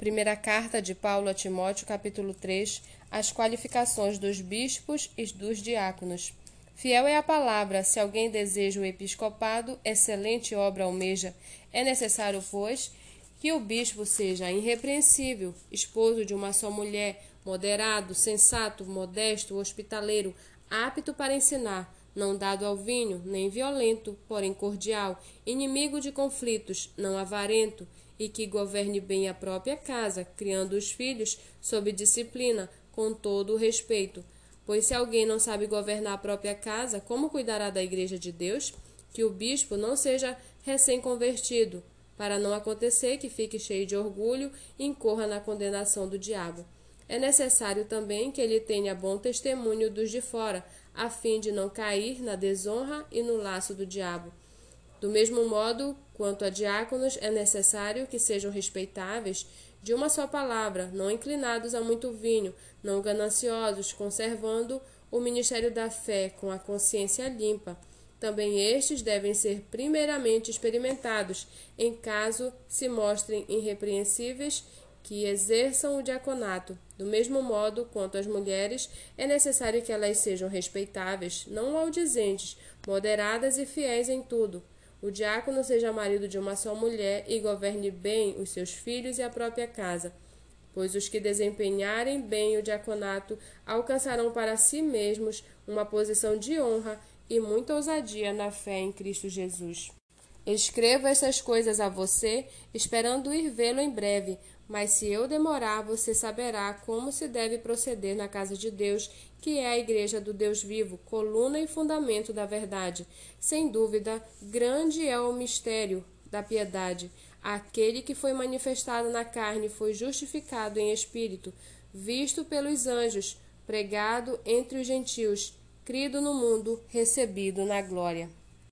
Primeira carta de Paulo a Timóteo, capítulo 3, as qualificações dos bispos e dos diáconos. Fiel é a palavra, se alguém deseja o episcopado, excelente obra almeja. É necessário, pois, que o bispo seja irrepreensível, esposo de uma só mulher, moderado, sensato, modesto, hospitaleiro, apto para ensinar, não dado ao vinho, nem violento, porém cordial, inimigo de conflitos, não avarento, e que governe bem a própria casa, criando os filhos sob disciplina, com todo o respeito. Pois se alguém não sabe governar a própria casa, como cuidará da igreja de Deus? Que o bispo não seja recém-convertido, para não acontecer que fique cheio de orgulho e incorra na condenação do diabo. É necessário também que ele tenha bom testemunho dos de fora, a fim de não cair na desonra e no laço do diabo. Do mesmo modo, quanto a diáconos, é necessário que sejam respeitáveis de uma só palavra, não inclinados a muito vinho, não gananciosos, conservando o ministério da fé com a consciência limpa. Também estes devem ser primeiramente experimentados, em caso se mostrem irrepreensíveis, que exerçam o diaconato. Do mesmo modo, quanto às mulheres, é necessário que elas sejam respeitáveis, não maldizentes, moderadas e fiéis em tudo o diácono seja marido de uma só mulher e governe bem os seus filhos e a própria casa, pois os que desempenharem bem o diaconato alcançarão para si mesmos uma posição de honra e muita ousadia na fé em Cristo Jesus. Escrevo estas coisas a você, esperando ir vê-lo em breve, mas se eu demorar, você saberá como se deve proceder na casa de Deus, que é a igreja do Deus vivo, coluna e fundamento da verdade. Sem dúvida, grande é o mistério da piedade. Aquele que foi manifestado na carne foi justificado em espírito, visto pelos anjos, pregado entre os gentios, crido no mundo, recebido na glória.